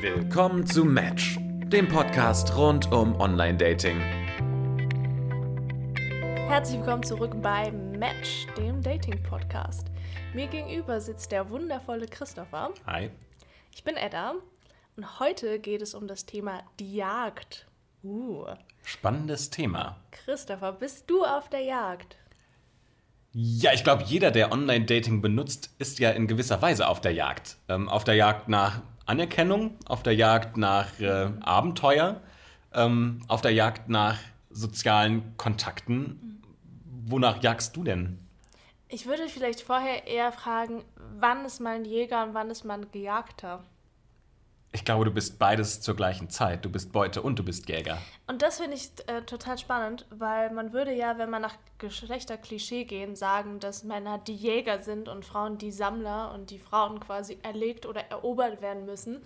Willkommen zu Match, dem Podcast rund um Online-Dating. Herzlich willkommen zurück bei Match, dem Dating-Podcast. Mir gegenüber sitzt der wundervolle Christopher. Hi. Ich bin Edda und heute geht es um das Thema die Jagd. Uh. Spannendes Thema. Christopher, bist du auf der Jagd? Ja, ich glaube, jeder, der Online-Dating benutzt, ist ja in gewisser Weise auf der Jagd. Ähm, auf der Jagd nach Anerkennung, auf der Jagd nach äh, Abenteuer, ähm, auf der Jagd nach sozialen Kontakten. Wonach jagst du denn? Ich würde vielleicht vorher eher fragen, wann ist man Jäger und wann ist man Gejagter? Ich glaube, du bist beides zur gleichen Zeit. Du bist Beute und du bist Jäger. Und das finde ich äh, total spannend, weil man würde ja, wenn man nach Geschlechterklischee gehen, sagen, dass Männer die Jäger sind und Frauen die Sammler und die Frauen quasi erlegt oder erobert werden müssen.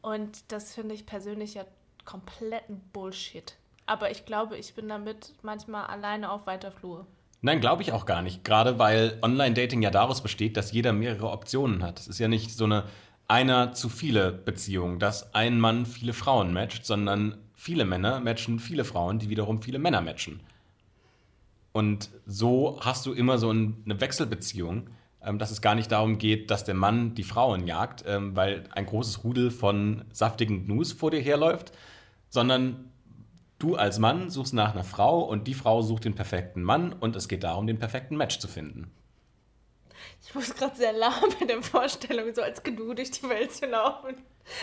Und das finde ich persönlich ja kompletten Bullshit. Aber ich glaube, ich bin damit manchmal alleine auf weiter Flur. Nein, glaube ich auch gar nicht. Gerade weil Online-Dating ja daraus besteht, dass jeder mehrere Optionen hat. Es ist ja nicht so eine einer zu viele Beziehung, dass ein Mann viele Frauen matcht, sondern viele Männer matchen viele Frauen, die wiederum viele Männer matchen. Und so hast du immer so eine Wechselbeziehung, ähm, dass es gar nicht darum geht, dass der Mann die Frauen jagt, ähm, weil ein großes Rudel von saftigen Gnus vor dir herläuft, sondern du als Mann suchst nach einer Frau und die Frau sucht den perfekten Mann und es geht darum, den perfekten Match zu finden. Ich muss gerade sehr lachen bei der Vorstellung, so als Gnu durch die Welt zu laufen.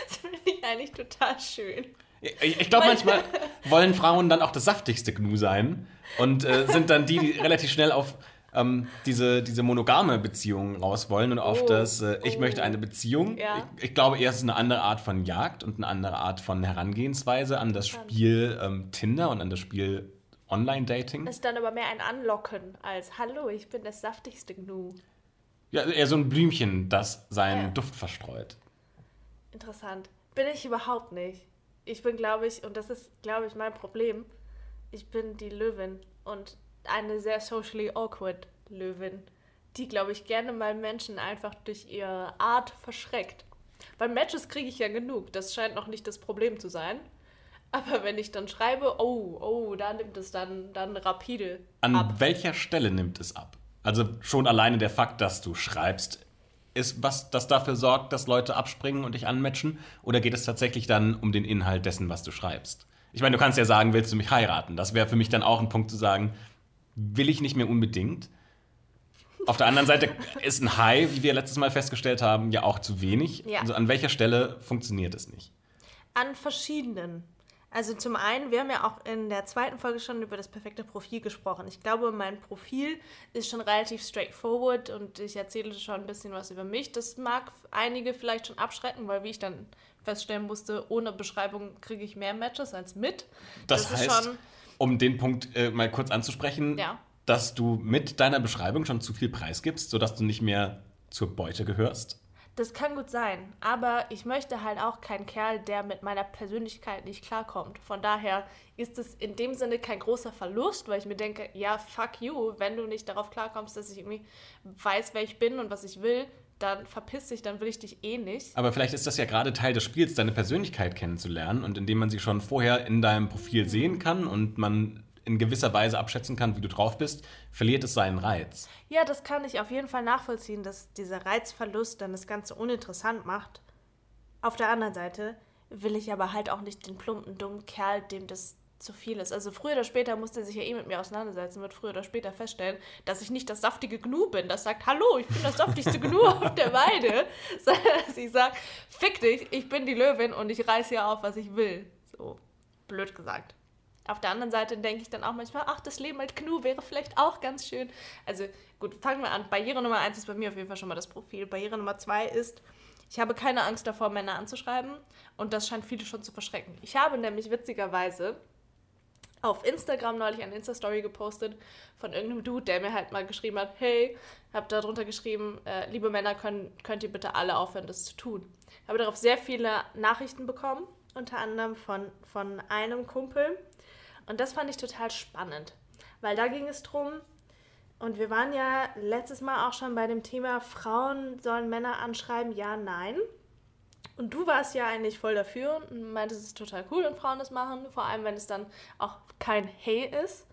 Das finde ich eigentlich total schön. Ich, ich glaube, manchmal wollen Frauen dann auch das saftigste Gnu sein und äh, sind dann die, die relativ schnell auf ähm, diese, diese monogame Beziehung raus wollen und auf oh, das, äh, ich oh. möchte eine Beziehung. Ja. Ich, ich, glaube, eher ist es eine andere Art von Jagd und eine andere Art von Herangehensweise an das Spiel ähm, Tinder und an das Spiel Online-Dating. Ist dann aber mehr ein Anlocken als Hallo, ich bin das saftigste Gnu. Ja, eher so ein Blümchen, das seinen ja. Duft verstreut. Interessant. Bin ich überhaupt nicht. Ich bin, glaube ich, und das ist, glaube ich, mein Problem, ich bin die Löwin und eine sehr socially awkward Löwin, die, glaube ich, gerne mal Menschen einfach durch ihre Art verschreckt. Bei Matches kriege ich ja genug, das scheint noch nicht das Problem zu sein. Aber wenn ich dann schreibe, oh, oh, da nimmt es dann, dann rapide An ab. welcher Stelle nimmt es ab? Also schon alleine der Fakt, dass du schreibst, ist was, das dafür sorgt, dass Leute abspringen und dich anmatchen? Oder geht es tatsächlich dann um den Inhalt dessen, was du schreibst? Ich meine, du kannst ja sagen, willst du mich heiraten? Das wäre für mich dann auch ein Punkt zu sagen, will ich nicht mehr unbedingt. Auf der anderen Seite ist ein Hi, wie wir letztes Mal festgestellt haben, ja auch zu wenig. Ja. Also an welcher Stelle funktioniert es nicht? An verschiedenen. Also zum einen, wir haben ja auch in der zweiten Folge schon über das perfekte Profil gesprochen. Ich glaube, mein Profil ist schon relativ straightforward und ich erzähle schon ein bisschen was über mich. Das mag einige vielleicht schon abschrecken, weil wie ich dann feststellen musste, ohne Beschreibung kriege ich mehr Matches als mit. Das, das heißt, um den Punkt äh, mal kurz anzusprechen, ja. dass du mit deiner Beschreibung schon zu viel preisgibst, sodass du nicht mehr zur Beute gehörst. Das kann gut sein, aber ich möchte halt auch keinen Kerl, der mit meiner Persönlichkeit nicht klarkommt. Von daher ist es in dem Sinne kein großer Verlust, weil ich mir denke, ja, fuck you, wenn du nicht darauf klarkommst, dass ich irgendwie weiß, wer ich bin und was ich will, dann verpiss dich, dann will ich dich eh nicht. Aber vielleicht ist das ja gerade Teil des Spiels, deine Persönlichkeit kennenzulernen und indem man sie schon vorher in deinem Profil sehen kann und man in gewisser Weise abschätzen kann, wie du drauf bist, verliert es seinen Reiz. Ja, das kann ich auf jeden Fall nachvollziehen, dass dieser Reizverlust dann das Ganze uninteressant macht. Auf der anderen Seite will ich aber halt auch nicht den plumpen, dummen Kerl, dem das zu viel ist. Also früher oder später muss er sich ja eh mit mir auseinandersetzen, wird früher oder später feststellen, dass ich nicht das saftige Gnu bin, das sagt, hallo, ich bin das saftigste Gnu auf der Weide, sondern dass ich sage, fick dich, ich bin die Löwin und ich reiß hier auf, was ich will. So, blöd gesagt. Auf der anderen Seite denke ich dann auch manchmal, ach, das Leben mit Knu wäre vielleicht auch ganz schön. Also gut, fangen wir an. Barriere Nummer eins ist bei mir auf jeden Fall schon mal das Profil. Barriere Nummer zwei ist, ich habe keine Angst davor, Männer anzuschreiben und das scheint viele schon zu verschrecken. Ich habe nämlich witzigerweise auf Instagram neulich eine Insta-Story gepostet von irgendeinem Dude, der mir halt mal geschrieben hat, hey, hab da drunter geschrieben, äh, liebe Männer, können, könnt ihr bitte alle aufhören, das zu tun. Ich habe darauf sehr viele Nachrichten bekommen, unter anderem von, von einem Kumpel, und das fand ich total spannend, weil da ging es drum, und wir waren ja letztes Mal auch schon bei dem Thema, Frauen sollen Männer anschreiben, ja, nein. Und du warst ja eigentlich voll dafür und meintest, es ist total cool, wenn Frauen das machen, vor allem wenn es dann auch kein Hey ist.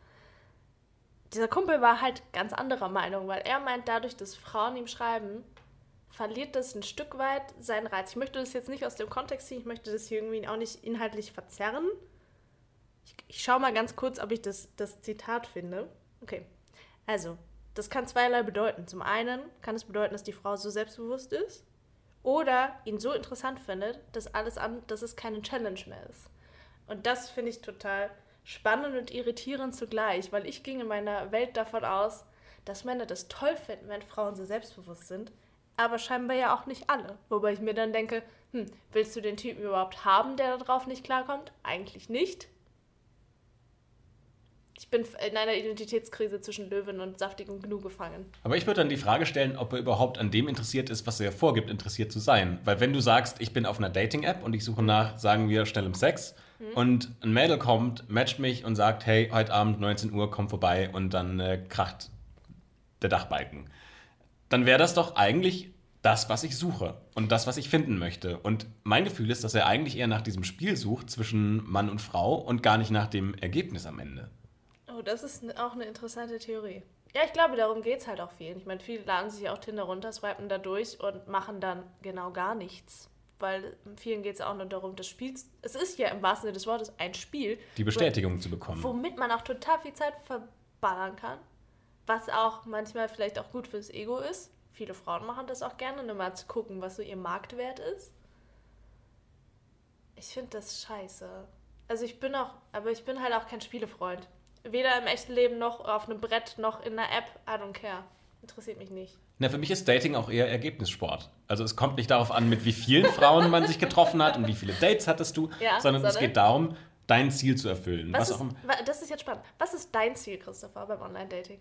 Dieser Kumpel war halt ganz anderer Meinung, weil er meint, dadurch, dass Frauen ihm schreiben, verliert das ein Stück weit seinen Reiz. Ich möchte das jetzt nicht aus dem Kontext ziehen, ich möchte das hier irgendwie auch nicht inhaltlich verzerren. Ich, ich schaue mal ganz kurz, ob ich das, das Zitat finde. Okay, also, das kann zweierlei bedeuten. Zum einen kann es bedeuten, dass die Frau so selbstbewusst ist oder ihn so interessant findet, dass alles an, dass es keine Challenge mehr ist. Und das finde ich total spannend und irritierend zugleich, weil ich ging in meiner Welt davon aus, dass Männer das toll finden, wenn Frauen so selbstbewusst sind aber scheinbar ja auch nicht alle. Wobei ich mir dann denke, hm, willst du den Typen überhaupt haben, der darauf nicht klarkommt? Eigentlich nicht. Ich bin in einer Identitätskrise zwischen Löwen und saftigem Gnu gefangen. Aber ich würde dann die Frage stellen, ob er überhaupt an dem interessiert ist, was er vorgibt, interessiert zu sein. Weil wenn du sagst, ich bin auf einer Dating-App und ich suche nach, sagen wir, schnellem Sex mhm. und ein Mädel kommt, matcht mich und sagt, hey, heute Abend 19 Uhr, komm vorbei und dann äh, kracht der Dachbalken dann wäre das doch eigentlich das, was ich suche und das, was ich finden möchte. Und mein Gefühl ist, dass er eigentlich eher nach diesem Spiel sucht zwischen Mann und Frau und gar nicht nach dem Ergebnis am Ende. Oh, das ist auch eine interessante Theorie. Ja, ich glaube, darum geht es halt auch vielen. Ich meine, viele laden sich auch Tinder runter, swipen da durch und machen dann genau gar nichts. Weil vielen geht es auch nur darum, das Spiel. Es ist ja im wahrsten Sinne des Wortes ein Spiel. Die Bestätigung wo, zu bekommen. Womit man auch total viel Zeit verballern kann was auch manchmal vielleicht auch gut fürs Ego ist. Viele Frauen machen das auch gerne, nur mal zu gucken, was so ihr Marktwert ist. Ich finde das scheiße. Also ich bin auch, aber ich bin halt auch kein Spielefreund. Weder im echten Leben noch auf einem Brett noch in einer App. I don't care. Interessiert mich nicht. Na, für mich ist Dating auch eher Ergebnissport. Also es kommt nicht darauf an, mit wie vielen Frauen man sich getroffen hat und wie viele Dates hattest du, ja, sondern es geht darum, dein Ziel zu erfüllen. Was was ist, das ist jetzt spannend. Was ist dein Ziel, Christopher, beim Online-Dating?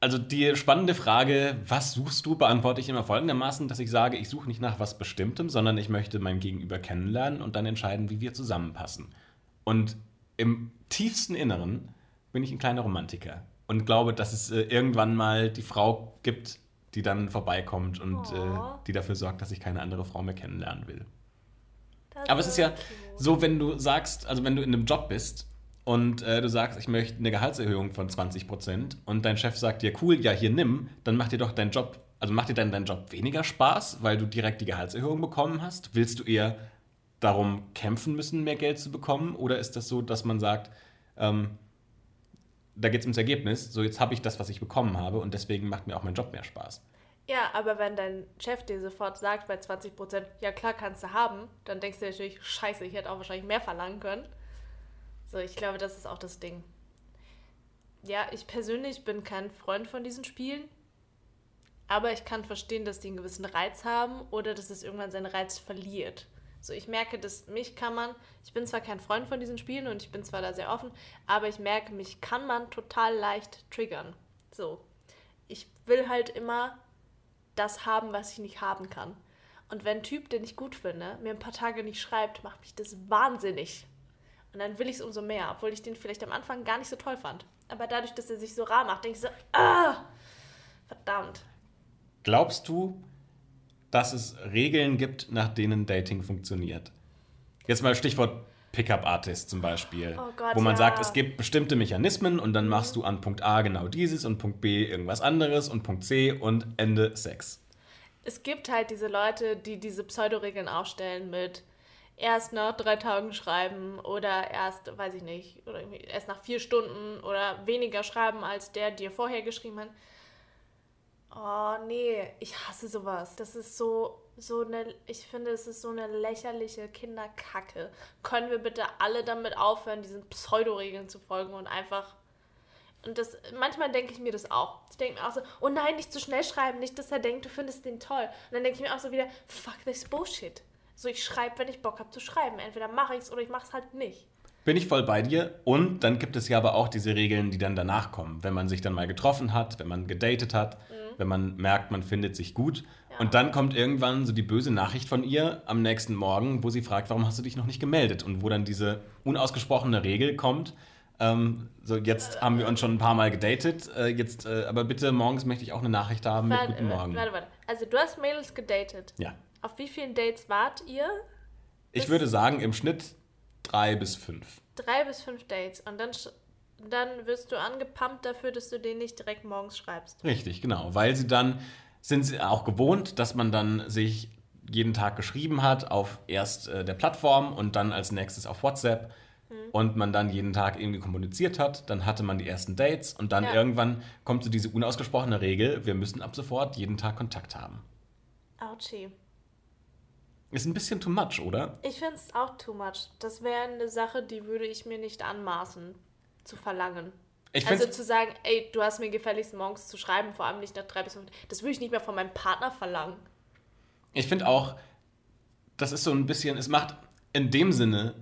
Also die spannende Frage, was suchst du, beantworte ich immer folgendermaßen, dass ich sage, ich suche nicht nach was Bestimmtem, sondern ich möchte mein Gegenüber kennenlernen und dann entscheiden, wie wir zusammenpassen. Und im tiefsten Inneren bin ich ein kleiner Romantiker und glaube, dass es äh, irgendwann mal die Frau gibt, die dann vorbeikommt und äh, die dafür sorgt, dass ich keine andere Frau mehr kennenlernen will. Aber es ist ja so, wenn du sagst, also wenn du in einem Job bist und äh, du sagst, ich möchte eine Gehaltserhöhung von 20 Prozent und dein Chef sagt dir, cool, ja, hier nimm, dann macht dir doch dein Job, also macht dir dann dein Job weniger Spaß, weil du direkt die Gehaltserhöhung bekommen hast? Willst du eher darum kämpfen müssen, mehr Geld zu bekommen? Oder ist das so, dass man sagt, ähm, da geht es ums Ergebnis, so jetzt habe ich das, was ich bekommen habe und deswegen macht mir auch mein Job mehr Spaß? Ja, aber wenn dein Chef dir sofort sagt bei 20 Prozent, ja klar kannst du haben, dann denkst du natürlich, scheiße, ich hätte auch wahrscheinlich mehr verlangen können. So, ich glaube, das ist auch das Ding. Ja, ich persönlich bin kein Freund von diesen Spielen, aber ich kann verstehen, dass die einen gewissen Reiz haben oder dass es irgendwann seinen Reiz verliert. So, ich merke, dass mich kann man, ich bin zwar kein Freund von diesen Spielen und ich bin zwar da sehr offen, aber ich merke, mich kann man total leicht triggern. So, ich will halt immer das haben, was ich nicht haben kann. Und wenn ein Typ, den ich gut finde, mir ein paar Tage nicht schreibt, macht mich das wahnsinnig. Und dann will ich es umso mehr, obwohl ich den vielleicht am Anfang gar nicht so toll fand. Aber dadurch, dass er sich so rar macht, denke ich so, ah, verdammt. Glaubst du, dass es Regeln gibt, nach denen Dating funktioniert? Jetzt mal Stichwort Pickup Artist zum Beispiel, oh Gott, wo man ja. sagt, es gibt bestimmte Mechanismen und dann machst du an Punkt A genau dieses und Punkt B irgendwas anderes und Punkt C und Ende Sex. Es gibt halt diese Leute, die diese Pseudoregeln aufstellen mit erst nach drei Tagen schreiben oder erst, weiß ich nicht, oder erst nach vier Stunden oder weniger schreiben, als der dir vorher geschrieben hat. Oh, nee, ich hasse sowas. Das ist so, so eine, ich finde, es ist so eine lächerliche Kinderkacke. Können wir bitte alle damit aufhören, diesen Pseudoregeln zu folgen und einfach. Und das, manchmal denke ich mir das auch. Ich denke mir auch so, oh nein, nicht zu schnell schreiben, nicht, dass er denkt, du findest den toll. Und dann denke ich mir auch so wieder, fuck this bullshit. So, ich schreibe, wenn ich Bock habe zu schreiben. Entweder mache ich es oder ich mache es halt nicht. Bin ich voll bei dir. Und dann gibt es ja aber auch diese Regeln, die dann danach kommen. Wenn man sich dann mal getroffen hat, wenn man gedatet hat, mhm. wenn man merkt, man findet sich gut. Ja. Und dann kommt irgendwann so die böse Nachricht von ihr am nächsten Morgen, wo sie fragt, warum hast du dich noch nicht gemeldet? Und wo dann diese unausgesprochene Regel kommt. Ähm, so, jetzt haben wir uns schon ein paar Mal gedatet. Äh, jetzt, äh, aber bitte morgens möchte ich auch eine Nachricht haben warte, mit Guten Morgen. Warte, warte. Also du hast Mädels gedatet. Ja. Auf wie vielen Dates wart ihr? Ich würde sagen, im Schnitt drei bis fünf. Drei bis fünf Dates. Und dann, dann wirst du angepumpt dafür, dass du den nicht direkt morgens schreibst. Richtig, genau. Weil sie dann sind sie auch gewohnt, dass man dann sich jeden Tag geschrieben hat auf erst äh, der Plattform und dann als nächstes auf WhatsApp und man dann jeden Tag irgendwie kommuniziert hat. Dann hatte man die ersten Dates und dann Ja. irgendwann kommt so diese unausgesprochene Regel, wir müssen ab sofort jeden Tag Kontakt haben. Ouchie. Ist ein bisschen too much, oder? Ich finde es auch too much. Das wäre eine Sache, die würde ich mir nicht anmaßen zu verlangen. Ich also zu sagen, ey, du hast mir gefälligst morgens zu schreiben, vor allem nicht nach drei bis fünf. Das würde ich nicht mehr von meinem Partner verlangen. Ich finde auch, das ist so ein bisschen, es macht in dem Sinne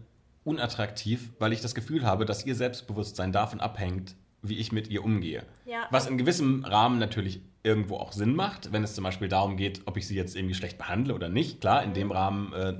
unattraktiv, weil ich das Gefühl habe, dass ihr Selbstbewusstsein davon abhängt, wie ich mit ihr umgehe. Ja. Was in gewissem Rahmen natürlich irgendwo auch Sinn macht, wenn es zum Beispiel darum geht, ob ich sie jetzt irgendwie schlecht behandle oder nicht. Klar, in dem Rahmen äh,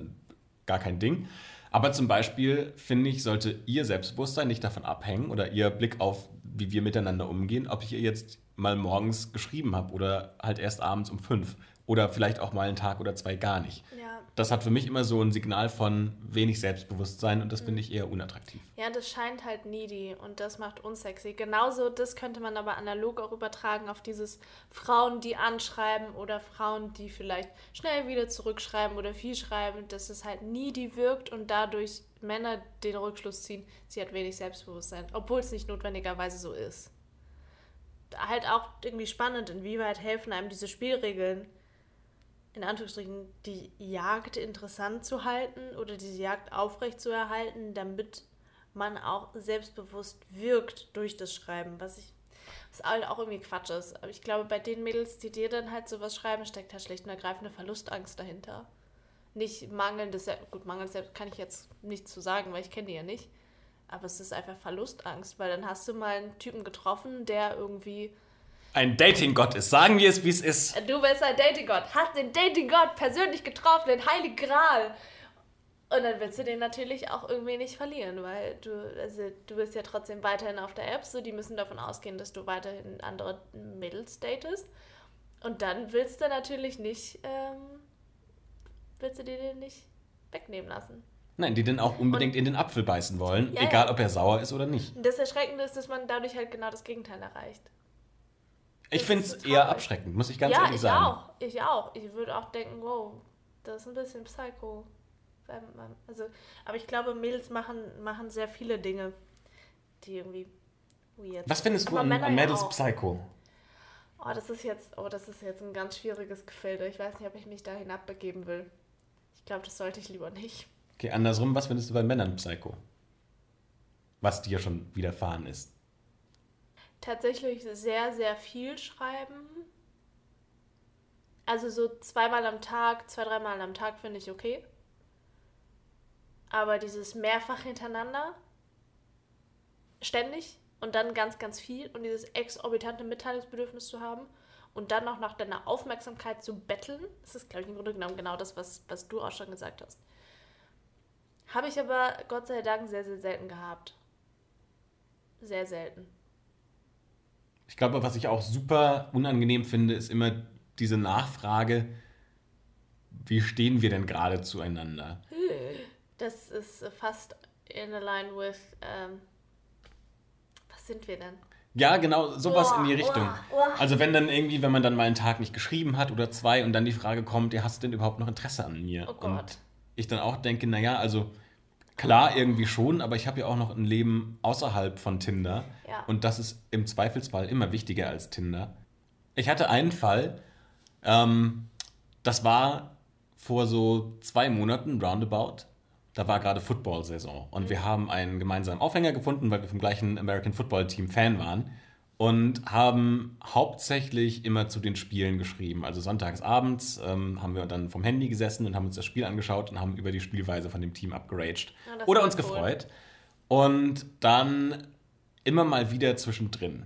gar kein Ding. Aber zum Beispiel, finde ich, sollte ihr Selbstbewusstsein nicht davon abhängen oder ihr Blick auf, wie wir miteinander umgehen, ob ich ihr jetzt mal morgens geschrieben habe oder halt erst abends um fünf oder vielleicht auch mal einen Tag oder zwei gar nicht. Ja. Das hat für mich immer so ein Signal von wenig Selbstbewusstsein und das finde ich eher unattraktiv. Ja, das scheint halt needy und das macht unsexy. Genauso, das könnte man aber analog auch übertragen auf dieses Frauen, die anschreiben oder Frauen, die vielleicht schnell wieder zurückschreiben oder viel schreiben, dass es halt needy wirkt und dadurch Männer den Rückschluss ziehen, sie hat wenig Selbstbewusstsein, obwohl es nicht notwendigerweise so ist. Halt auch irgendwie spannend, inwieweit helfen einem diese Spielregeln, in Anführungsstrichen, die Jagd interessant zu halten oder diese Jagd aufrecht zu erhalten, damit man auch selbstbewusst wirkt durch das Schreiben, was ich was halt auch irgendwie Quatsch ist. Aber ich glaube, bei den Mädels, die dir dann halt sowas schreiben, steckt halt schlicht und ergreifende Verlustangst dahinter. Nicht mangelndes Selbst, gut, mangelndes Selbst kann ich jetzt nicht zu sagen, weil ich kenne die ja nicht. Aber es ist einfach Verlustangst, weil dann hast du mal einen Typen getroffen, der irgendwie Ein Dating-Gott ist. Sagen wir es, wie es ist. Du bist ein Dating-Gott, hast den Dating-Gott persönlich getroffen, den Heiligen Gral. Und dann willst du den natürlich auch irgendwie nicht verlieren, weil du, also du bist ja trotzdem weiterhin auf der App, so die müssen davon ausgehen, dass du weiterhin andere Mädels datest. Und dann willst du natürlich nicht, ähm, willst du dir den nicht wegnehmen lassen. Nein, die den auch unbedingt in den Apfel beißen wollen, Ja, egal ja. ob er sauer ist oder nicht. Und das Erschreckende ist, dass man dadurch halt genau das Gegenteil erreicht. Ich finde es eher abschreckend, muss ich ganz ja, ehrlich ich sagen. auch. Ich auch. Ich würde auch denken, wow, das ist ein bisschen Psycho. Also, aber ich glaube, Mädels machen, machen sehr viele Dinge, die irgendwie weird Was findest du Aber an, an ja Mädels auch. Psycho? Oh, das ist jetzt, oh, das ist jetzt ein ganz schwieriges Gefilde. Ich weiß nicht, ob ich mich da hinabbegeben will. Ich glaube, das sollte ich lieber nicht. Okay, andersrum, was findest du bei Männern Psycho? Was dir schon widerfahren ist. Tatsächlich sehr, sehr viel schreiben. Also so zweimal am Tag, zwei, dreimal am Tag finde ich okay. Aber dieses mehrfach hintereinander, ständig und dann ganz, ganz viel und dieses exorbitante Mitteilungsbedürfnis zu haben und dann noch nach deiner Aufmerksamkeit zu betteln, das ist, glaube ich, im Grunde genommen genau das, was, was du auch schon gesagt hast. Habe ich aber Gott sei Dank sehr, sehr selten gehabt. Sehr selten. Ich glaube, was ich auch super unangenehm finde, ist immer diese Nachfrage, wie stehen wir denn gerade zueinander? Das ist fast in line with, ähm, was sind wir denn? Ja, genau, sowas Boah, in die Richtung. boah, boah. Also wenn dann irgendwie, wenn man dann mal einen Tag nicht geschrieben hat oder zwei und dann die Frage kommt, ja, hast du denn überhaupt noch Interesse an mir? Oh Gott. Und ich dann auch denke, naja, also klar irgendwie schon, aber ich habe ja auch noch ein Leben außerhalb von Tinder. Ja. Und das ist im Zweifelsfall immer wichtiger als Tinder. Ich hatte einen Fall, ähm, das war vor so zwei Monaten, roundabout. Da war gerade Football-Saison und wir haben einen gemeinsamen Aufhänger gefunden, weil wir vom gleichen American Football Team Fan waren und haben hauptsächlich immer zu den Spielen geschrieben. Also sonntags abends ähm, haben wir dann vom Handy gesessen und haben uns das Spiel angeschaut und haben über die Spielweise von dem Team abgeraged Ja, das oder uns cool. gefreut. Und dann immer mal wieder zwischendrin.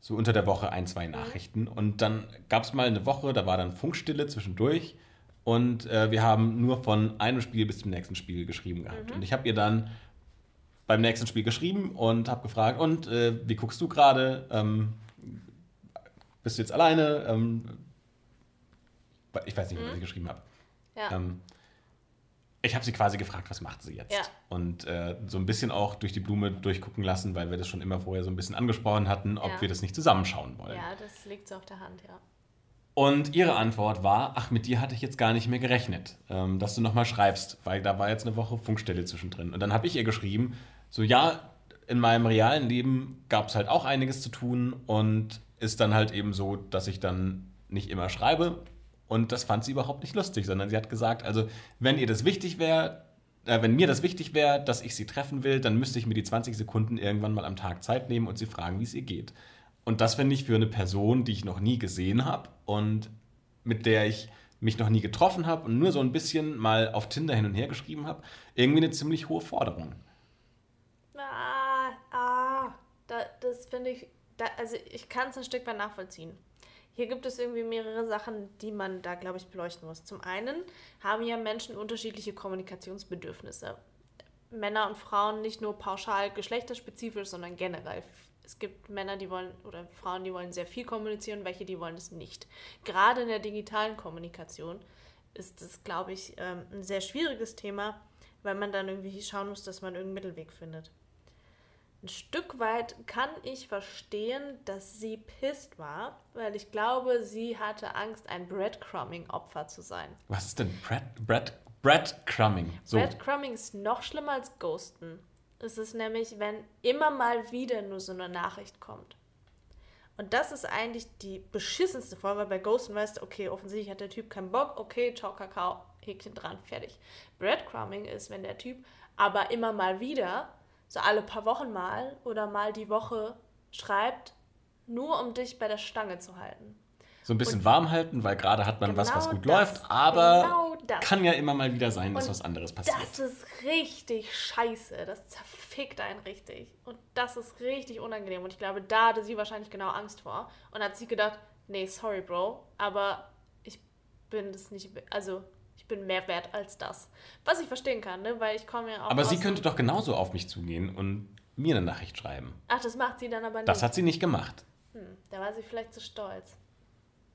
So unter der Woche ein, zwei Nachrichten. Und dann gab es mal eine Woche, da war dann Funkstille zwischendurch. Und äh, wir haben nur von einem Spiel bis zum nächsten Spiel geschrieben gehabt. Und ich habe ihr dann beim nächsten Spiel geschrieben und habe gefragt, und äh, wie guckst du gerade? Ähm, bist du jetzt alleine? Ähm, ich weiß nicht mehr, was ich geschrieben habe. Ja. Ähm, Ich habe sie quasi gefragt, was macht sie jetzt? Ja. Und äh, so ein bisschen auch durch die Blume durchgucken lassen, weil wir das schon immer vorher so ein bisschen angesprochen hatten, ob Ja. wir das nicht zusammenschauen wollen. Ja, das liegt so auf der Hand, ja. Und ihre Antwort war, ach, mit dir hatte ich jetzt gar nicht mehr gerechnet, ähm, dass du nochmal schreibst, weil da war jetzt eine Woche Funkstelle zwischendrin. Und dann habe ich ihr geschrieben, so ja, in meinem realen Leben gab es halt auch einiges zu tun und ist dann halt eben so, dass ich dann nicht immer schreibe. Und das fand sie überhaupt nicht lustig, sondern sie hat gesagt, also wenn ihr das wichtig wäre, äh, wenn mir das wichtig wäre, dass ich sie treffen will, dann müsste ich mir die 20 Sekunden irgendwann mal am Tag Zeit nehmen und sie fragen, wie es ihr geht. Und das finde ich für eine Person, die ich noch nie gesehen habe und mit der ich mich noch nie getroffen habe und nur so ein bisschen mal auf Tinder hin und her geschrieben habe, irgendwie eine ziemlich hohe Forderung. Ah, ah, da, das finde ich, da, also ich kann es ein Stück weit nachvollziehen. Hier gibt es irgendwie mehrere Sachen, die man da, glaube ich, beleuchten muss. Zum einen haben ja Menschen unterschiedliche Kommunikationsbedürfnisse. Männer und Frauen nicht nur pauschal geschlechterspezifisch, sondern generell. Es gibt Männer, die wollen, oder Frauen, die wollen sehr viel kommunizieren, welche, die wollen es nicht. Gerade in der digitalen Kommunikation ist das, glaube ich, ähm, ein sehr schwieriges Thema, weil man dann irgendwie schauen muss, dass man irgendeinen Mittelweg findet. Ein Stück weit kann ich verstehen, dass sie pisst war, weil ich glaube, sie hatte Angst, ein Breadcrumbing-Opfer zu sein. Was ist denn Bread, Bread, Breadcrumbing? So, Breadcrumbing ist noch schlimmer als Ghosten. Es ist nämlich, wenn immer mal wieder nur so eine Nachricht kommt. Und das ist eigentlich die beschissenste Form, weil bei Ghosten weißt du, okay, offensichtlich hat der Typ keinen Bock, okay, ciao, Kakao, Häkchen dran, fertig. Breadcrumbing ist, wenn der Typ aber immer mal wieder, so alle paar Wochen mal oder mal die Woche schreibt, nur um dich bei der Stange zu halten. so ein bisschen warm halten, weil gerade hat man was, was Genau gut das, läuft, aber genau kann ja immer mal wieder sein, dass Und was anderes passiert. Das ist richtig scheiße. Das zerfickt einen richtig. Und das ist richtig unangenehm. Und ich glaube, da hatte sie wahrscheinlich genau Angst vor. Und hat sie gedacht, nee, sorry, Bro, aber ich bin das nicht, also ich bin mehr wert als das. Was ich verstehen kann, ne? Weil ich komme ja auch aber sie könnte doch genauso auf mich zugehen und mir eine Nachricht schreiben. Ach, das macht sie dann aber nicht. Das hat sie nicht gemacht. hm, da war sie vielleicht zu stolz.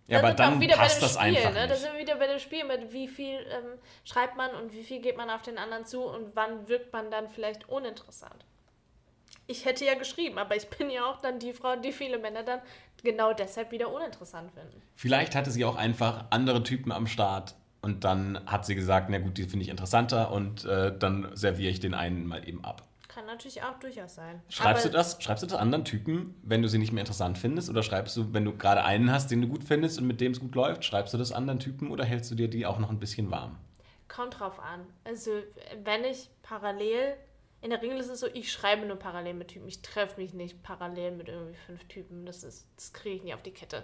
Ja, Da aber dann passt das Spiel, einfach ne? Da sind wir wieder bei dem Spiel mit wie viel ähm, schreibt man und wie viel geht man auf den anderen zu und wann wirkt man dann vielleicht uninteressant. Ich hätte ja geschrieben, aber ich bin ja auch dann die Frau, die viele Männer dann genau deshalb wieder uninteressant finden. Vielleicht hatte sie auch einfach andere Typen am Start und dann hat sie gesagt, na gut, die finde ich interessanter und äh, dann serviere ich den einen mal eben ab. Kann natürlich auch durchaus sein. Schreibst aber du das? Schreibst du das anderen Typen, wenn du sie nicht mehr interessant findest? Oder schreibst du, wenn du gerade einen hast, den du gut findest und mit dem es gut läuft, schreibst du das anderen Typen oder hältst du dir die auch noch ein bisschen warm? Kommt drauf an. Also, wenn ich parallel, in der Regel ist es so, ich schreibe nur parallel mit Typen. Ich treffe mich nicht parallel mit irgendwie fünf Typen. Das ist, das kriege ich nicht auf die Kette.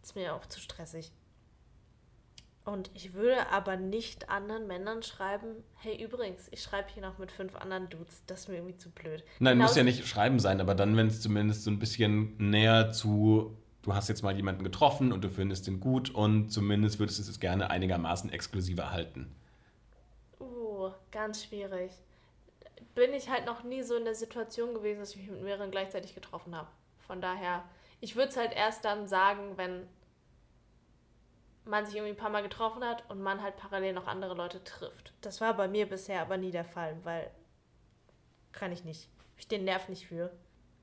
Das ist mir auch zu stressig. Und ich würde aber nicht anderen Männern schreiben, hey übrigens, ich schreibe hier noch mit fünf anderen Dudes. Das ist mir irgendwie zu blöd. Nein, muss Genauso- ja nicht schreiben sein, aber dann, wenn es zumindest so ein bisschen näher zu, du hast jetzt mal jemanden getroffen und du findest den gut und zumindest würdest du es gerne einigermaßen exklusiver halten. Uh, ganz schwierig. Bin ich halt noch nie so in der Situation gewesen, dass ich mich mit mehreren gleichzeitig getroffen habe. Von daher, ich würde es halt erst dann sagen, wenn man sich irgendwie ein paar Mal getroffen hat und man halt parallel noch andere Leute trifft. Das war bei mir bisher aber nie der Fall, weil kann ich nicht. Ich den Nerv nicht für.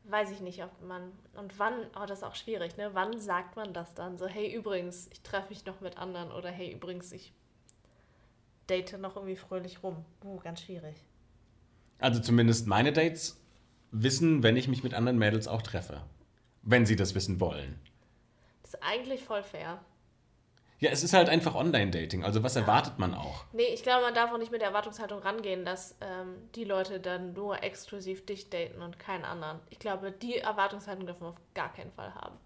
Weiß ich nicht, ob man. Und wann, oh, das ist auch schwierig, ne? Wann sagt man das dann? So, hey, übrigens, ich treffe mich noch mit anderen oder hey, übrigens, ich date noch irgendwie fröhlich rum. Uh, ganz schwierig. Also zumindest meine Dates wissen, wenn ich mich mit anderen Mädels auch treffe. Wenn sie das wissen wollen. Das ist eigentlich voll fair. Ja, es ist halt einfach Online-Dating. Also was erwartet man auch? Nee, ich glaube, man darf auch nicht mit der Erwartungshaltung rangehen, dass ähm, die Leute dann nur exklusiv dich daten und keinen anderen. Ich glaube, die Erwartungshaltung dürfen wir auf gar keinen Fall haben.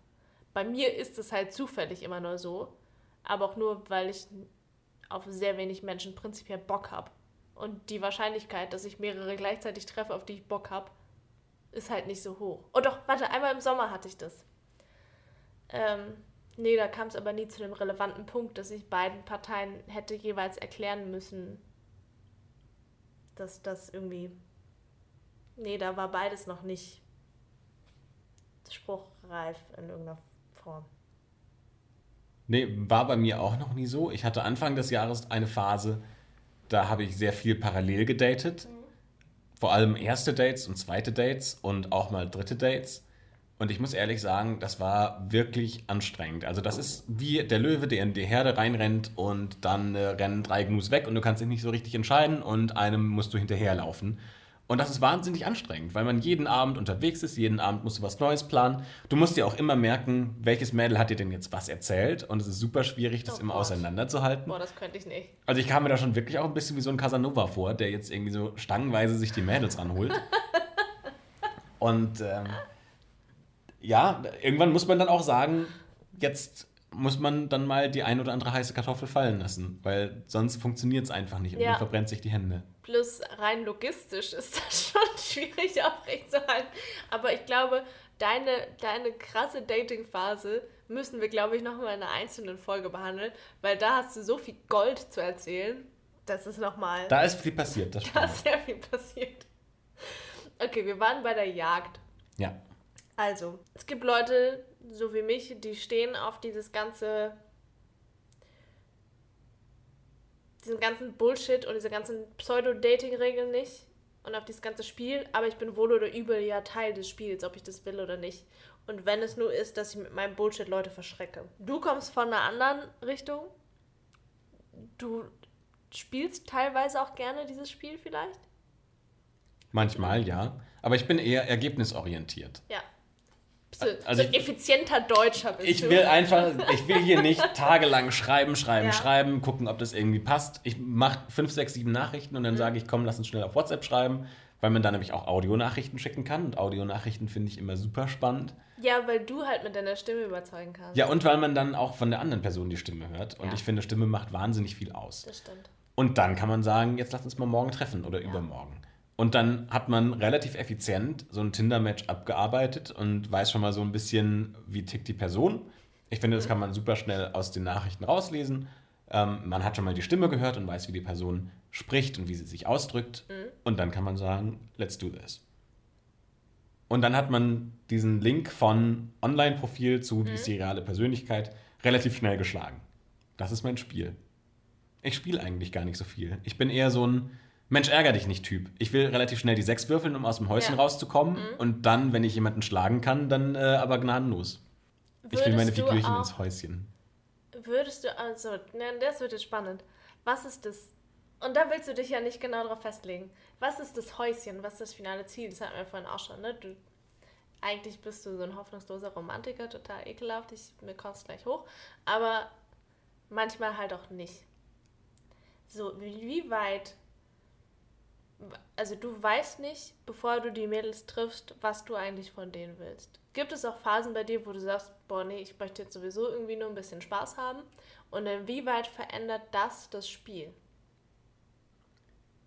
Bei mir ist es halt zufällig immer nur so, aber auch nur, weil ich auf sehr wenig Menschen prinzipiell Bock habe. Und die Wahrscheinlichkeit, dass ich mehrere gleichzeitig treffe, auf die ich Bock habe, ist halt nicht so hoch. Oh doch, warte, einmal im Sommer hatte ich das. Ähm, nee, da kam es aber nie zu dem relevanten Punkt, dass ich beiden Parteien hätte jeweils erklären müssen, dass das irgendwie. Nee, da war beides noch nicht spruchreif in irgendeiner Form. Nee, war bei mir auch noch nie so. Ich hatte Anfang des Jahres eine Phase, da habe ich sehr viel parallel gedatet. Vor allem erste Dates und zweite Dates und auch mal dritte Dates. Und ich muss ehrlich sagen, das war wirklich anstrengend. Also das ist wie der Löwe, der in die Herde reinrennt und dann äh, rennen drei Gnus weg und du kannst dich nicht so richtig entscheiden und einem musst du hinterherlaufen. Und das ist wahnsinnig anstrengend, weil man jeden Abend unterwegs ist, jeden Abend musst du was Neues planen. Du musst dir auch immer merken, welches Mädel hat dir denn jetzt was erzählt. Und es ist super schwierig, das Oh immer Gott. auseinanderzuhalten. Boah, das könnte ich nicht. Also ich kam mir da schon wirklich auch ein bisschen wie so ein Casanova vor, der jetzt irgendwie so stangenweise sich die Mädels ranholt. Und ähm, ja, irgendwann muss man dann auch sagen, jetzt muss man dann mal die ein oder andere heiße Kartoffel fallen lassen, weil sonst funktioniert es einfach nicht und Ja. man verbrennt sich die Hände. Plus rein logistisch ist das schon schwierig aufrechtzuerhalten. Aber ich glaube, deine, deine krasse Dating-Phase müssen wir, glaube ich, nochmal in einer einzelnen Folge behandeln, weil da hast du so viel Gold zu erzählen. Das ist nochmal. Da ist viel passiert, das Da ist sehr viel passiert. Okay, wir waren bei der Jagd. Ja. Also, es gibt Leute, so wie mich, die stehen auf dieses ganze. diesen ganzen Bullshit und diese ganzen Pseudo-Dating-Regeln nicht und auf dieses ganze Spiel, aber ich bin wohl oder übel ja Teil des Spiels, ob ich das will oder nicht. Und wenn es nur ist, dass ich mit meinem Bullshit Leute verschrecke. Du kommst von einer anderen Richtung. Du spielst teilweise auch gerne dieses Spiel vielleicht. Manchmal ja, aber ich bin eher ergebnisorientiert. Ja. Du Also so ein effizienter Deutscher bist Ich du. will einfach, ich will hier nicht tagelang schreiben, schreiben, Ja. schreiben, gucken, ob das irgendwie passt. Ich mache fünf, sechs, sieben Nachrichten Mhm. und dann sage ich, komm, lass uns schnell auf WhatsApp schreiben, weil man dann nämlich auch Audionachrichten schicken kann. Und Audionachrichten finde ich immer super spannend. Ja, weil du halt mit deiner Stimme überzeugen kannst. Ja, und weil man dann auch von der anderen Person die Stimme hört. Und Ja. ich finde, Stimme macht wahnsinnig viel aus. Das stimmt. Und dann kann man sagen, jetzt lass uns mal morgen treffen oder übermorgen. Und dann hat man relativ effizient so ein Tinder-Match abgearbeitet und weiß schon mal so ein bisschen, wie tickt die Person. Ich finde, das kann man super schnell aus den Nachrichten rauslesen. Ähm, man hat schon mal die Stimme gehört und weiß, wie die Person spricht und wie sie sich ausdrückt. Und dann kann man sagen, let's do this. Und dann hat man diesen Link von Online-Profil zu wie ist die reale Persönlichkeit relativ schnell geschlagen. Das ist mein Spiel. Ich spiele eigentlich gar nicht so viel. Ich bin eher so ein Mensch, ärger dich nicht Typ. Ich will relativ schnell die sechs würfeln, um aus dem Häuschen Ja. rauszukommen. Und dann, wenn ich jemanden schlagen kann, dann äh, aber gnadenlos. Ich will meine Würdest Figürchen ins Häuschen. Würdest du, also, ne, das wird jetzt spannend. Was ist das? Und da willst du dich ja nicht genau darauf festlegen. Was ist das Häuschen? Was ist das finale Ziel? Das hatten wir vorhin auch schon, ne? Du, eigentlich bist du so ein hoffnungsloser Romantiker, total ekelhaft. Ich, mir es gleich hoch. Aber manchmal halt auch nicht. So, wie weit. Also, du weißt nicht, bevor du die Mädels triffst, was du eigentlich von denen willst. Gibt es auch Phasen bei dir, wo du sagst, boah, nee, ich möchte jetzt sowieso irgendwie nur ein bisschen Spaß haben? Und inwieweit verändert das das Spiel?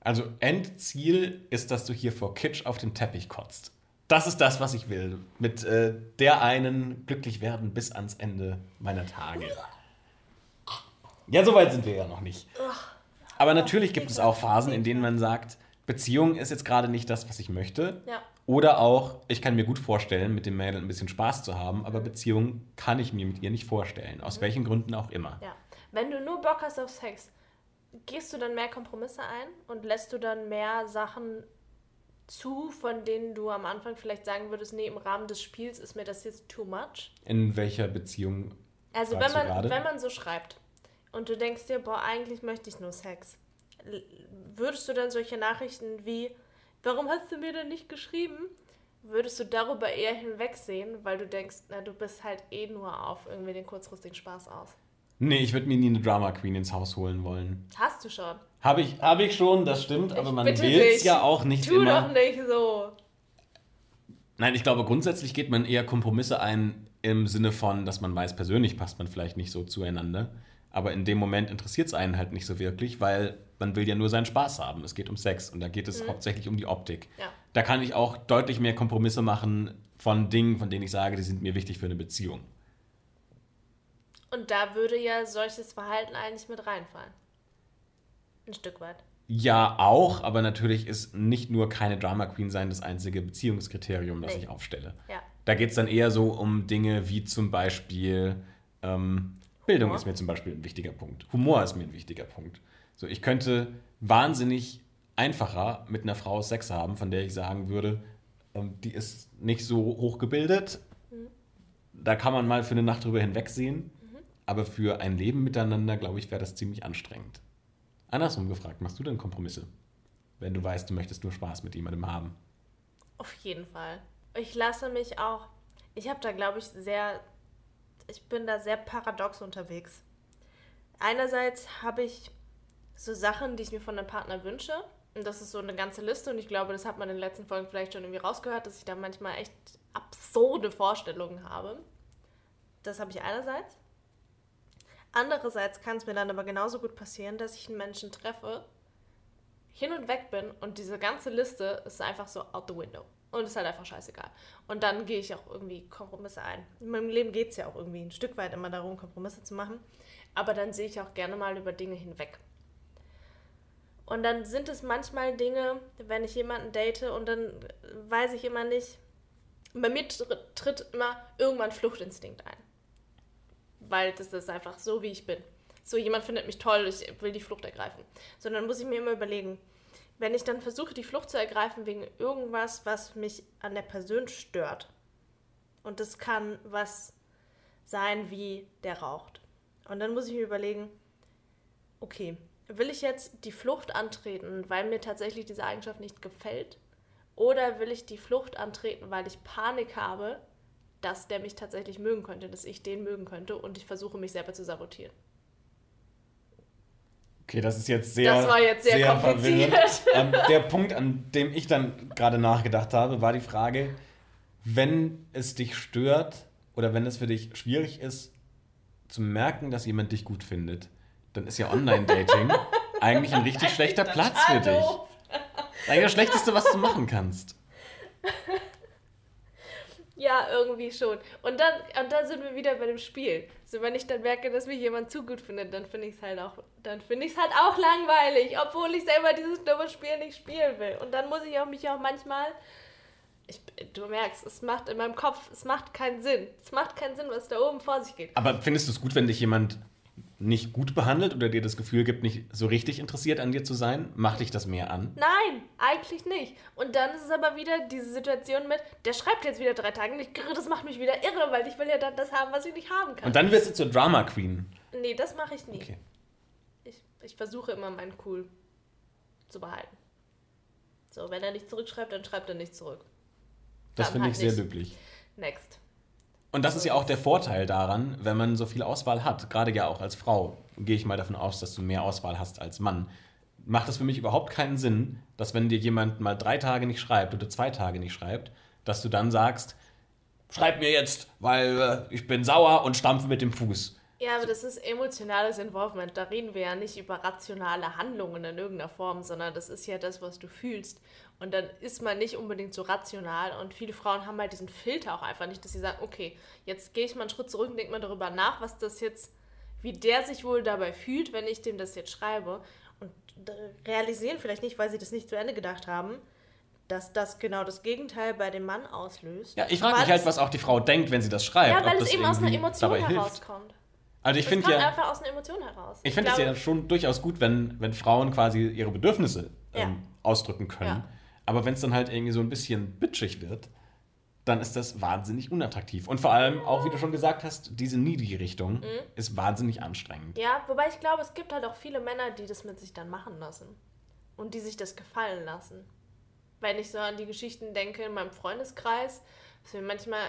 Also Endziel ist, dass du hier vor Kitsch auf den Teppich kotzt. Das ist das, was ich will. Mit äh, der einen glücklich werden bis ans Ende meiner Tage. Ja, so weit sind wir ja noch nicht. Aber natürlich gibt es auch Phasen, in denen man sagt, Beziehung ist jetzt gerade nicht das, was ich möchte. Ja. Oder auch, ich kann mir gut vorstellen, mit dem Mädel ein bisschen Spaß zu haben, aber Beziehung kann ich mir mit ihr nicht vorstellen. Aus welchen Gründen auch immer. Ja. Wenn du nur Bock hast auf Sex, gehst du dann mehr Kompromisse ein und lässt du dann mehr Sachen zu, von denen du am Anfang vielleicht sagen würdest, nee, im Rahmen des Spiels ist mir das jetzt too much? In welcher Beziehung Also wenn man, wenn man so schreibt und du denkst dir, boah, eigentlich möchte ich nur Sex, würdest du dann solche Nachrichten wie, warum hast du mir denn nicht geschrieben? Würdest du darüber eher hinwegsehen, weil du denkst, na, du bist halt eh nur auf irgendwie den kurzfristigen Spaß aus. Nee, ich würde mir nie eine Drama Queen ins Haus holen wollen. Hast du schon. Habe ich, hab ich schon, das stimmt, aber Ich man will es ja auch nicht Tu immer. doch nicht so. Nein, ich glaube, grundsätzlich geht man eher Kompromisse ein im Sinne von, dass man weiß, persönlich passt man vielleicht nicht so zueinander. Aber in dem Moment interessiert es einen halt nicht so wirklich, weil man will ja nur seinen Spaß haben. Es geht um Sex und da geht es hauptsächlich um die Optik. Ja. Da kann ich auch deutlich mehr Kompromisse machen von Dingen, von denen ich sage, die sind mir wichtig für eine Beziehung. Und da würde ja solches Verhalten eigentlich mit reinfallen. Ein Stück weit. Ja, auch, aber natürlich ist nicht nur keine Drama Queen sein das einzige Beziehungskriterium, das Nee. ich aufstelle. Ja. Da geht es dann eher so um Dinge wie zum Beispiel ähm, Bildung ist mir zum Beispiel ein wichtiger Punkt. Humor ist mir ein wichtiger Punkt. So, ich könnte wahnsinnig einfacher mit einer Frau Sex haben, von der ich sagen würde, ähm, die ist nicht so hochgebildet. Da kann man mal für eine Nacht drüber hinwegsehen. Aber für ein Leben miteinander, glaube ich, wäre das ziemlich anstrengend. Andersrum gefragt, machst du denn Kompromisse? Wenn du weißt, du möchtest nur Spaß mit jemandem haben. Auf jeden Fall. Ich lasse mich auch. Ich habe da, glaube ich, sehr. Ich bin da sehr paradox unterwegs. Einerseits habe ich so Sachen, die ich mir von einem Partner wünsche. Und das ist so eine ganze Liste. Und ich glaube, das hat man in den letzten Folgen vielleicht schon irgendwie rausgehört, dass ich da manchmal echt absurde Vorstellungen habe. Das habe ich einerseits. Andererseits kann es mir dann aber genauso gut passieren, dass ich einen Menschen treffe, hin und weg bin und diese ganze Liste ist einfach so out the window. Und ist halt einfach scheißegal. Und dann gehe ich auch irgendwie Kompromisse ein. In meinem Leben geht es ja auch irgendwie ein Stück weit immer darum, Kompromisse zu machen. Aber dann sehe ich auch gerne mal über Dinge hinweg. Und dann sind es manchmal Dinge, wenn ich jemanden date und dann weiß ich immer nicht, bei mir tritt immer irgendwann Fluchtinstinkt ein. Weil das ist einfach so, wie ich bin. So, jemand findet mich toll, ich will die Flucht ergreifen. Sondern muss ich mir immer überlegen, wenn ich dann versuche, die Flucht zu ergreifen wegen irgendwas, was mich an der Person stört. Und das kann was sein, wie der raucht. Und dann muss ich mir überlegen, okay, will ich jetzt die Flucht antreten, weil mir tatsächlich diese Eigenschaft nicht gefällt? Oder will ich die Flucht antreten, weil ich Panik habe, dass der mich tatsächlich mögen könnte, dass ich den mögen könnte und ich versuche mich selber zu sabotieren? Okay, das ist jetzt sehr, das war jetzt sehr, sehr kompliziert. ähm, der Punkt, an dem ich dann gerade nachgedacht habe, war die Frage, wenn es dich stört oder wenn es für dich schwierig ist, zu merken, dass jemand dich gut findet, dann ist ja Online-Dating eigentlich ein richtig schlechter Platz für dich. Eigentlich das Schlechteste, was du machen kannst. Ja, irgendwie schon. Und dann, und dann sind wir wieder bei dem Spiel. So, wenn ich dann merke, dass mich jemand zu gut findet, dann finde ich es halt auch, dann finde ich es halt auch langweilig, obwohl ich selber dieses dumme Spiel nicht spielen will. Und dann muss ich auch mich auch manchmal, ich, du merkst, es macht in meinem Kopf, es macht keinen Sinn. Es macht keinen Sinn, was da oben vor sich geht. Aber findest du es gut, wenn dich jemand nicht gut behandelt oder dir das Gefühl gibt, nicht so richtig interessiert an dir zu sein? Macht dich das mehr an? Nein, eigentlich nicht. Und dann ist es aber wieder diese Situation mit, der schreibt jetzt wieder drei Tage nicht, das macht mich wieder irre, weil ich will ja dann das haben, was ich nicht haben kann. Und dann wirst du zur Drama Queen. Nee, das mache ich nie. Okay. Ich, ich versuche immer meinen Cool zu behalten. So, wenn er nicht zurückschreibt, dann schreibt er nicht zurück. Das finde halt ich sehr löblich. Next. Und das ist ja auch der Vorteil daran, wenn man so viel Auswahl hat. Gerade ja auch als Frau gehe ich mal davon aus, dass du mehr Auswahl hast als Mann. Macht es für mich überhaupt keinen Sinn, dass wenn dir jemand mal drei Tage nicht schreibt oder zwei Tage nicht schreibt, dass du dann sagst, schreib mir jetzt, weil äh, ich bin sauer und stampfe mit dem Fuß. Ja, aber das ist emotionales Involvement. Da reden wir ja nicht über rationale Handlungen in irgendeiner Form, sondern das ist ja das, was du fühlst. Und dann ist man nicht unbedingt so rational. Und viele Frauen haben halt diesen Filter auch einfach nicht, dass sie sagen, okay, jetzt gehe ich mal einen Schritt zurück und denke mal darüber nach, was das jetzt, wie der sich wohl dabei fühlt, wenn ich dem das jetzt schreibe. Und realisieren vielleicht nicht, weil sie das nicht zu Ende gedacht haben, dass das genau das Gegenteil bei dem Mann auslöst. Ja, ich frage mich halt, was auch die Frau denkt, wenn sie das schreibt. Ja, weil es eben aus einer Emotion herauskommt. Also ich finde ja einfach aus einer Emotion heraus. Ich, ich finde es ja schon durchaus gut, wenn, wenn Frauen quasi ihre Bedürfnisse ähm, ja. ausdrücken können. Ja. Aber wenn es dann halt irgendwie so ein bisschen bitchig wird, dann ist das wahnsinnig unattraktiv. Und vor allem, auch wie du schon gesagt hast, diese Needy-Richtung mhm. ist wahnsinnig anstrengend. Ja, wobei ich glaube, es gibt halt auch viele Männer, die das mit sich dann machen lassen. Und die sich das gefallen lassen. Wenn ich so an die Geschichten denke in meinem Freundeskreis, dass mir manchmal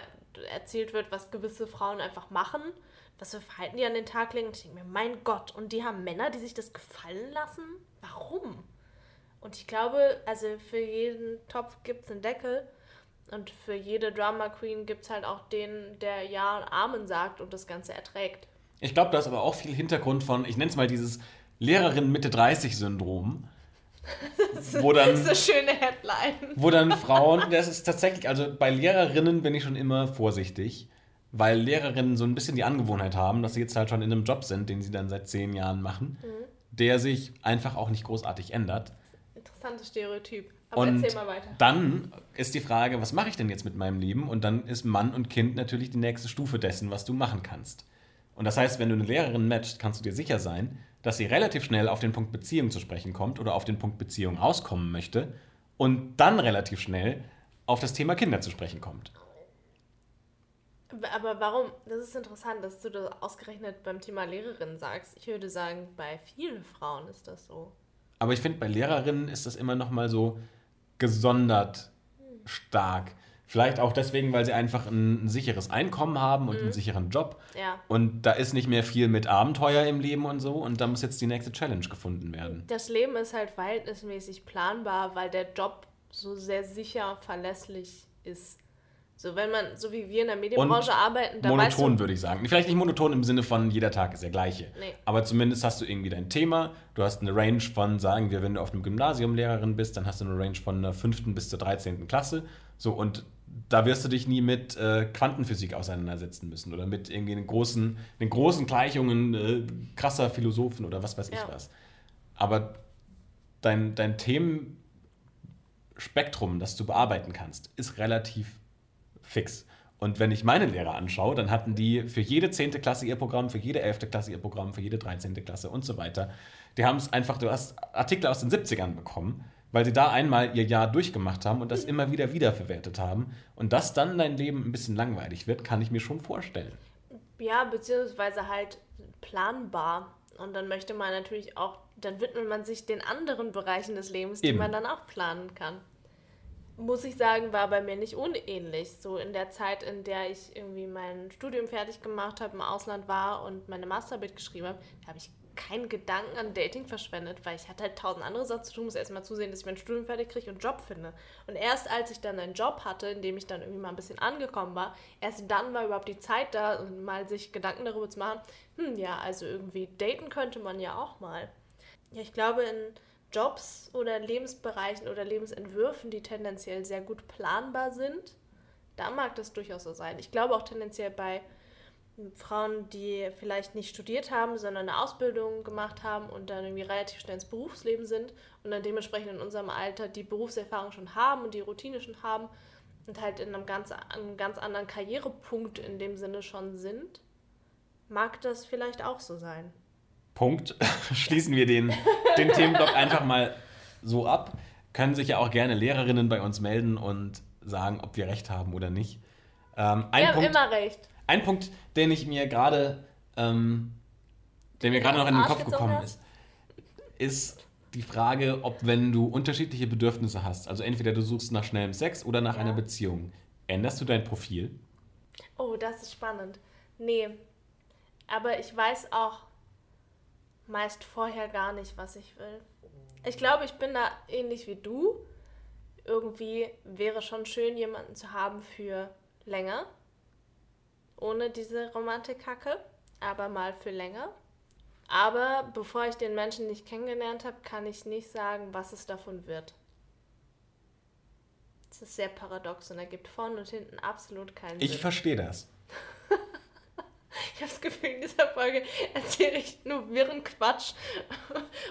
erzählt wird, was gewisse Frauen einfach machen, was für Verhalten die an den Tag legen. Und ich denke mir, mein Gott, und die haben Männer, die sich das gefallen lassen? Warum? Und ich glaube, also für jeden Topf gibt es einen Deckel. Und für jede Drama Queen gibt es halt auch den, der Ja und Amen sagt und das Ganze erträgt. Ich glaube, da ist aber auch viel Hintergrund von, ich nenne es mal dieses Lehrerin Mitte 30 Syndrom. wo dann, das ist eine schöne Headline. Wo dann Frauen, das ist tatsächlich, also bei Lehrerinnen bin ich schon immer vorsichtig, weil Lehrerinnen so ein bisschen die Angewohnheit haben, dass sie jetzt halt schon in einem Job sind, den sie dann seit zehn Jahren machen, mhm. der sich einfach auch nicht großartig ändert interessantes Stereotyp. Aber und erzähl mal weiter. Dann ist die Frage, was mache ich denn jetzt mit meinem Leben? Und dann ist Mann und Kind natürlich die nächste Stufe dessen, was du machen kannst. Und das heißt, wenn du eine Lehrerin matchst, kannst du dir sicher sein, dass sie relativ schnell auf den Punkt Beziehung zu sprechen kommt oder auf den Punkt Beziehung rauskommen möchte und dann relativ schnell auf das Thema Kinder zu sprechen kommt. Aber warum? Das ist interessant, dass du das ausgerechnet beim Thema Lehrerin sagst. Ich würde sagen, bei vielen Frauen ist das so. Aber ich finde, bei Lehrerinnen ist das immer noch mal so gesondert stark. Vielleicht auch deswegen, weil sie einfach ein, ein sicheres Einkommen haben und mhm. einen sicheren Job. Ja. Und da ist nicht mehr viel mit Abenteuer im Leben und so. Und da muss jetzt die nächste Challenge gefunden werden. Das Leben ist halt verhältnismäßig planbar, weil der Job so sehr sicher, verlässlich ist. So, wenn man, so wie wir in der Medienbranche und arbeiten, dann Monoton, du, würde ich sagen. Vielleicht nicht monoton im Sinne von jeder Tag ist der gleiche. Nee. Aber zumindest hast du irgendwie dein Thema. Du hast eine Range von, sagen wir, wenn du auf einem Gymnasium Lehrerin bist, dann hast du eine Range von der 5. bis zur 13. Klasse. So, und da wirst du dich nie mit äh, Quantenphysik auseinandersetzen müssen oder mit irgendwie den großen, den großen Gleichungen äh, krasser Philosophen oder was weiß ich ja. was. Aber dein, dein Themenspektrum, das du bearbeiten kannst, ist relativ fix. Und wenn ich meine Lehrer anschaue, dann hatten die für jede 10. Klasse ihr Programm, für jede 11. Klasse ihr Programm, für jede 13. Klasse und so weiter. Die haben es einfach, du hast Artikel aus den 70ern bekommen, weil sie da einmal ihr Jahr durchgemacht haben und das immer wieder wiederverwertet haben. Und dass dann dein Leben ein bisschen langweilig wird, kann ich mir schon vorstellen. Ja, beziehungsweise halt planbar. Und dann möchte man natürlich auch, dann widmet man sich den anderen Bereichen des Lebens, die Eben. man dann auch planen kann muss ich sagen, war bei mir nicht unähnlich. So in der Zeit, in der ich irgendwie mein Studium fertig gemacht habe, im Ausland war und meine Masterarbeit geschrieben habe, habe ich keinen Gedanken an Dating verschwendet, weil ich hatte halt tausend andere Sachen zu tun, muss erstmal zusehen, dass ich mein Studium fertig kriege und einen Job finde. Und erst als ich dann einen Job hatte, in dem ich dann irgendwie mal ein bisschen angekommen war, erst dann war überhaupt die Zeit da, mal sich Gedanken darüber zu machen, hm, ja, also irgendwie daten könnte man ja auch mal. Ja, ich glaube, in Jobs oder Lebensbereichen oder Lebensentwürfen, die tendenziell sehr gut planbar sind, da mag das durchaus so sein. Ich glaube auch tendenziell bei Frauen, die vielleicht nicht studiert haben, sondern eine Ausbildung gemacht haben und dann irgendwie relativ schnell ins Berufsleben sind und dann dementsprechend in unserem Alter die Berufserfahrung schon haben und die Routine schon haben und halt in einem ganz, einem ganz anderen Karrierepunkt in dem Sinne schon sind, mag das vielleicht auch so sein. Punkt. Schließen wir den, den Themenblock einfach mal so ab. Können sich ja auch gerne Lehrerinnen bei uns melden und sagen, ob wir recht haben oder nicht. Ähm, ein wir Punkt, haben immer recht. Ein Punkt, den ich mir gerade, ähm, der mir gerade noch in den Kopf gekommen ist, ist die Frage, ob wenn du unterschiedliche Bedürfnisse hast, also entweder du suchst nach schnellem Sex oder nach ja. einer Beziehung, änderst du dein Profil? Oh, das ist spannend. Nee, aber ich weiß auch, meist vorher gar nicht, was ich will. Ich glaube, ich bin da ähnlich wie du. Irgendwie wäre schon schön, jemanden zu haben für länger. Ohne diese Romantikkacke, aber mal für länger. Aber bevor ich den Menschen nicht kennengelernt habe, kann ich nicht sagen, was es davon wird. Das ist sehr paradox und ergibt vorne und hinten absolut keinen Sinn. Ich verstehe das. Ich habe das Gefühl, in dieser Folge erzähle ich nur wirren Quatsch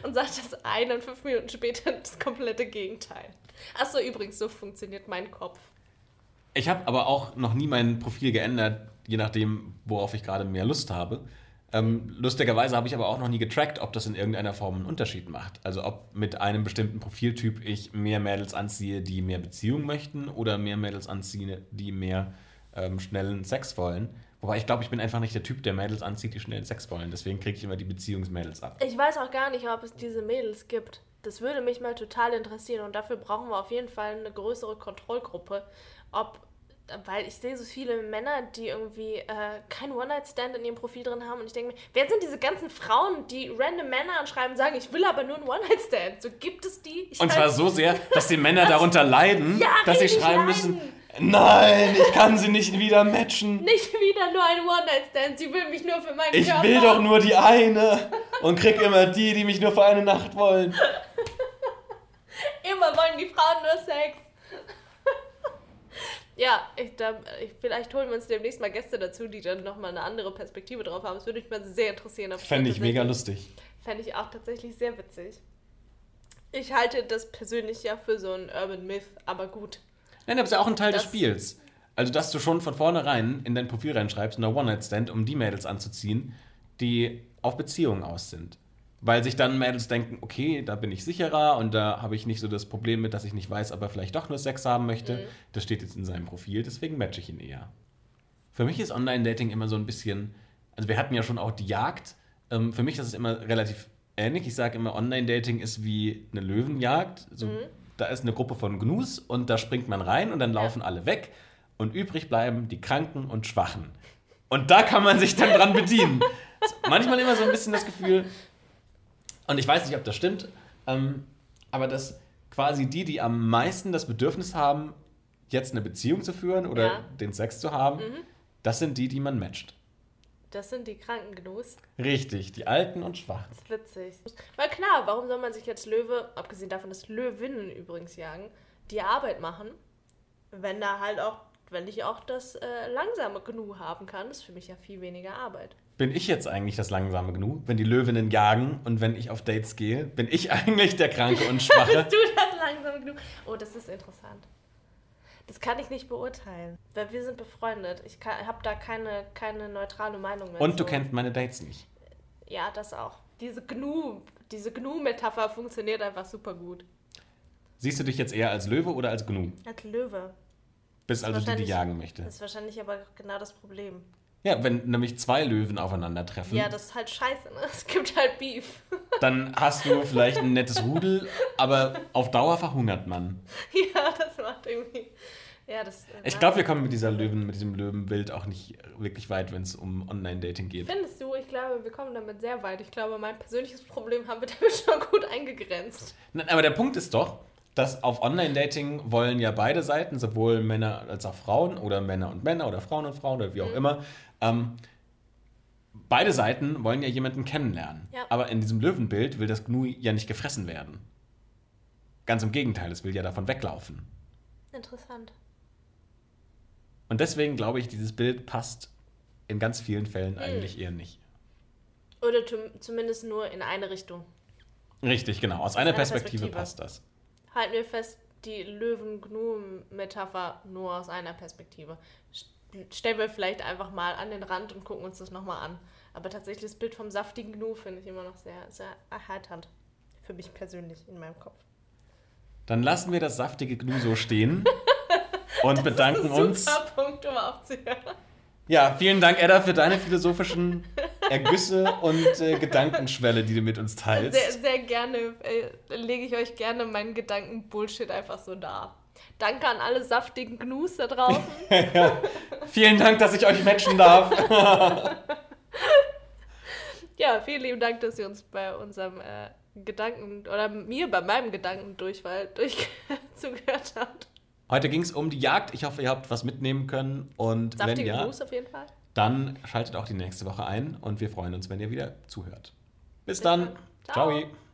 und sage das eine und fünf Minuten später das komplette Gegenteil. Achso, übrigens, so funktioniert mein Kopf. Ich habe aber auch noch nie mein Profil geändert, je nachdem, worauf ich gerade mehr Lust habe. Ähm, lustigerweise habe ich aber auch noch nie getrackt, ob das in irgendeiner Form einen Unterschied macht. Also ob mit einem bestimmten Profiltyp ich mehr Mädels anziehe, die mehr Beziehung möchten oder mehr Mädels anziehe, die mehr ähm, schnellen Sex wollen. Wobei ich glaube, ich bin einfach nicht der Typ, der Mädels anzieht, die schnell Sex wollen. Deswegen kriege ich immer die Beziehungsmädels ab. Ich weiß auch gar nicht, ob es diese Mädels gibt. Das würde mich mal total interessieren und dafür brauchen wir auf jeden Fall eine größere Kontrollgruppe. Ob, weil ich sehe so viele Männer, die irgendwie äh, kein One-Night-Stand in ihrem Profil drin haben und ich denke mir, wer sind diese ganzen Frauen, die random Männer anschreiben und sagen, ich will aber nur ein One-Night-Stand? So gibt es die? Ich und zwar so sehr, dass die Männer darunter leiden, ja, dass sie schreiben leiden. müssen Nein, ich kann sie nicht wieder matchen. Nicht wieder nur ein One-Night-Stand. Sie will mich nur für meinen ich Körper. Ich will doch nur die eine und krieg immer die, die mich nur für eine Nacht wollen. immer wollen die Frauen nur Sex. ja, ich, da, ich, vielleicht holen wir uns demnächst mal Gäste dazu, die dann nochmal eine andere Perspektive drauf haben. Das würde mich mal sehr interessieren. Fände ich mega lustig. Fände ich auch tatsächlich sehr witzig. Ich halte das persönlich ja für so einen Urban Myth, aber gut. Nein, das ist ja auch ein Teil das des Spiels. Also, dass du schon von vornherein in dein Profil reinschreibst, eine One-Night-Stand, um die Mädels anzuziehen, die auf Beziehungen aus sind. Weil sich dann Mädels denken, okay, da bin ich sicherer und da habe ich nicht so das Problem mit, dass ich nicht weiß, ob er vielleicht doch nur Sex haben möchte. Mhm. Das steht jetzt in seinem Profil, deswegen matche ich ihn eher. Für mich ist Online-Dating immer so ein bisschen, also wir hatten ja schon auch die Jagd. Ähm, für mich ist es immer relativ ähnlich. Ich sage immer, Online-Dating ist wie eine Löwenjagd. So, Da ist eine Gruppe von Gnus und da springt man rein und dann laufen alle weg und übrig bleiben die Kranken und Schwachen. Und da kann man sich dann dran bedienen. Manchmal immer so ein bisschen das Gefühl, und ich weiß nicht, ob das stimmt, ähm, aber dass quasi die, die am meisten das Bedürfnis haben, jetzt eine Beziehung zu führen oder Ja. den Sex zu haben, das sind die, die man matcht. Das sind die Krankengnus. Richtig, die Alten und Schwachen. Das ist witzig. Weil klar, warum soll man sich als Löwe, abgesehen davon, dass Löwinnen übrigens jagen, die Arbeit machen, wenn da halt auch, wenn ich auch das äh, langsame Gnu haben kann, ist für mich ja viel weniger Arbeit. Bin ich jetzt eigentlich das langsame genug, wenn die Löwinnen jagen und wenn ich auf Dates gehe? Bin ich eigentlich der Kranke und Schwache? Du das langsame Gnu. Oh, das ist interessant. Das kann ich nicht beurteilen, weil wir sind befreundet. Ich habe da keine, keine neutrale Meinung mehr. Und du zu. kennst meine Dates nicht. Ja, das auch. Diese Gnu, diese Gnu-Metapher funktioniert einfach super gut. Siehst du dich jetzt eher als Löwe oder als Gnu? Als Löwe. Bist also die, die jagen möchte. Das ist wahrscheinlich aber genau das Problem. Ja, wenn nämlich zwei Löwen aufeinandertreffen, Ja, das ist halt scheiße, ne? Es gibt halt Beef. dann hast du vielleicht ein nettes Rudel, aber auf Dauer verhungert man. ja, das macht irgendwie. Ja, das. äh, Ich glaube, wir kommen mit dieser Löwen, mit diesem Löwenbild auch nicht wirklich weit, wenn es um Online-Dating geht. Findest du? Ich glaube, wir kommen damit sehr weit. Ich glaube, mein persönliches Problem haben wir damit schon gut eingegrenzt. Nein, aber der Punkt ist doch, dass auf Online-Dating wollen ja beide Seiten, sowohl Männer als auch Frauen oder Männer und Männer oder Frauen und Frauen oder wie auch Mhm. immer, ähm, beide Seiten wollen ja jemanden kennenlernen. Ja. Aber in diesem Löwenbild will das Gnu ja nicht gefressen werden. Ganz im Gegenteil, es will ja davon weglaufen. Interessant. Und deswegen glaube ich, dieses Bild passt in ganz vielen. Fällen eigentlich eher nicht. Oder zum- zumindest nur in eine Richtung. Richtig, genau. Aus einer einer Perspektive, Perspektive. passt das. Halten wir fest, die Löwen-Gnu-Metapher nur aus einer Perspektive. St- Stellen wir vielleicht einfach mal an den Rand und gucken uns das nochmal an. Aber tatsächlich das Bild vom saftigen Gnu finde ich immer noch sehr, sehr erheiternd. Für mich persönlich in meinem Kopf. Dann lassen wir das saftige Gnu so stehen und bedanken uns. Super Punkt, um aufzuhören. Ja, vielen Dank, Edda, für deine philosophischen Ergüsse und äh, Gedankenschwelle, die du mit uns teilst. Sehr, sehr gerne äh, lege ich euch gerne meinen Gedanken-Bullshit einfach so dar. Danke an alle saftigen Gnus da draußen. Vielen Dank, dass ich euch matchen darf. ja, vielen lieben Dank, dass ihr uns bei unserem äh, Gedanken oder mir bei meinem Gedankendurchfall durch zugehört habt. Heute ging es um die Jagd. Ich hoffe, ihr habt was mitnehmen können. Und wenn Saftige ja, Gnus auf jeden Fall. dann schaltet auch die nächste Woche ein und wir freuen uns, wenn ihr wieder zuhört. Bis, Bis dann. dann. Ciao. Ciao.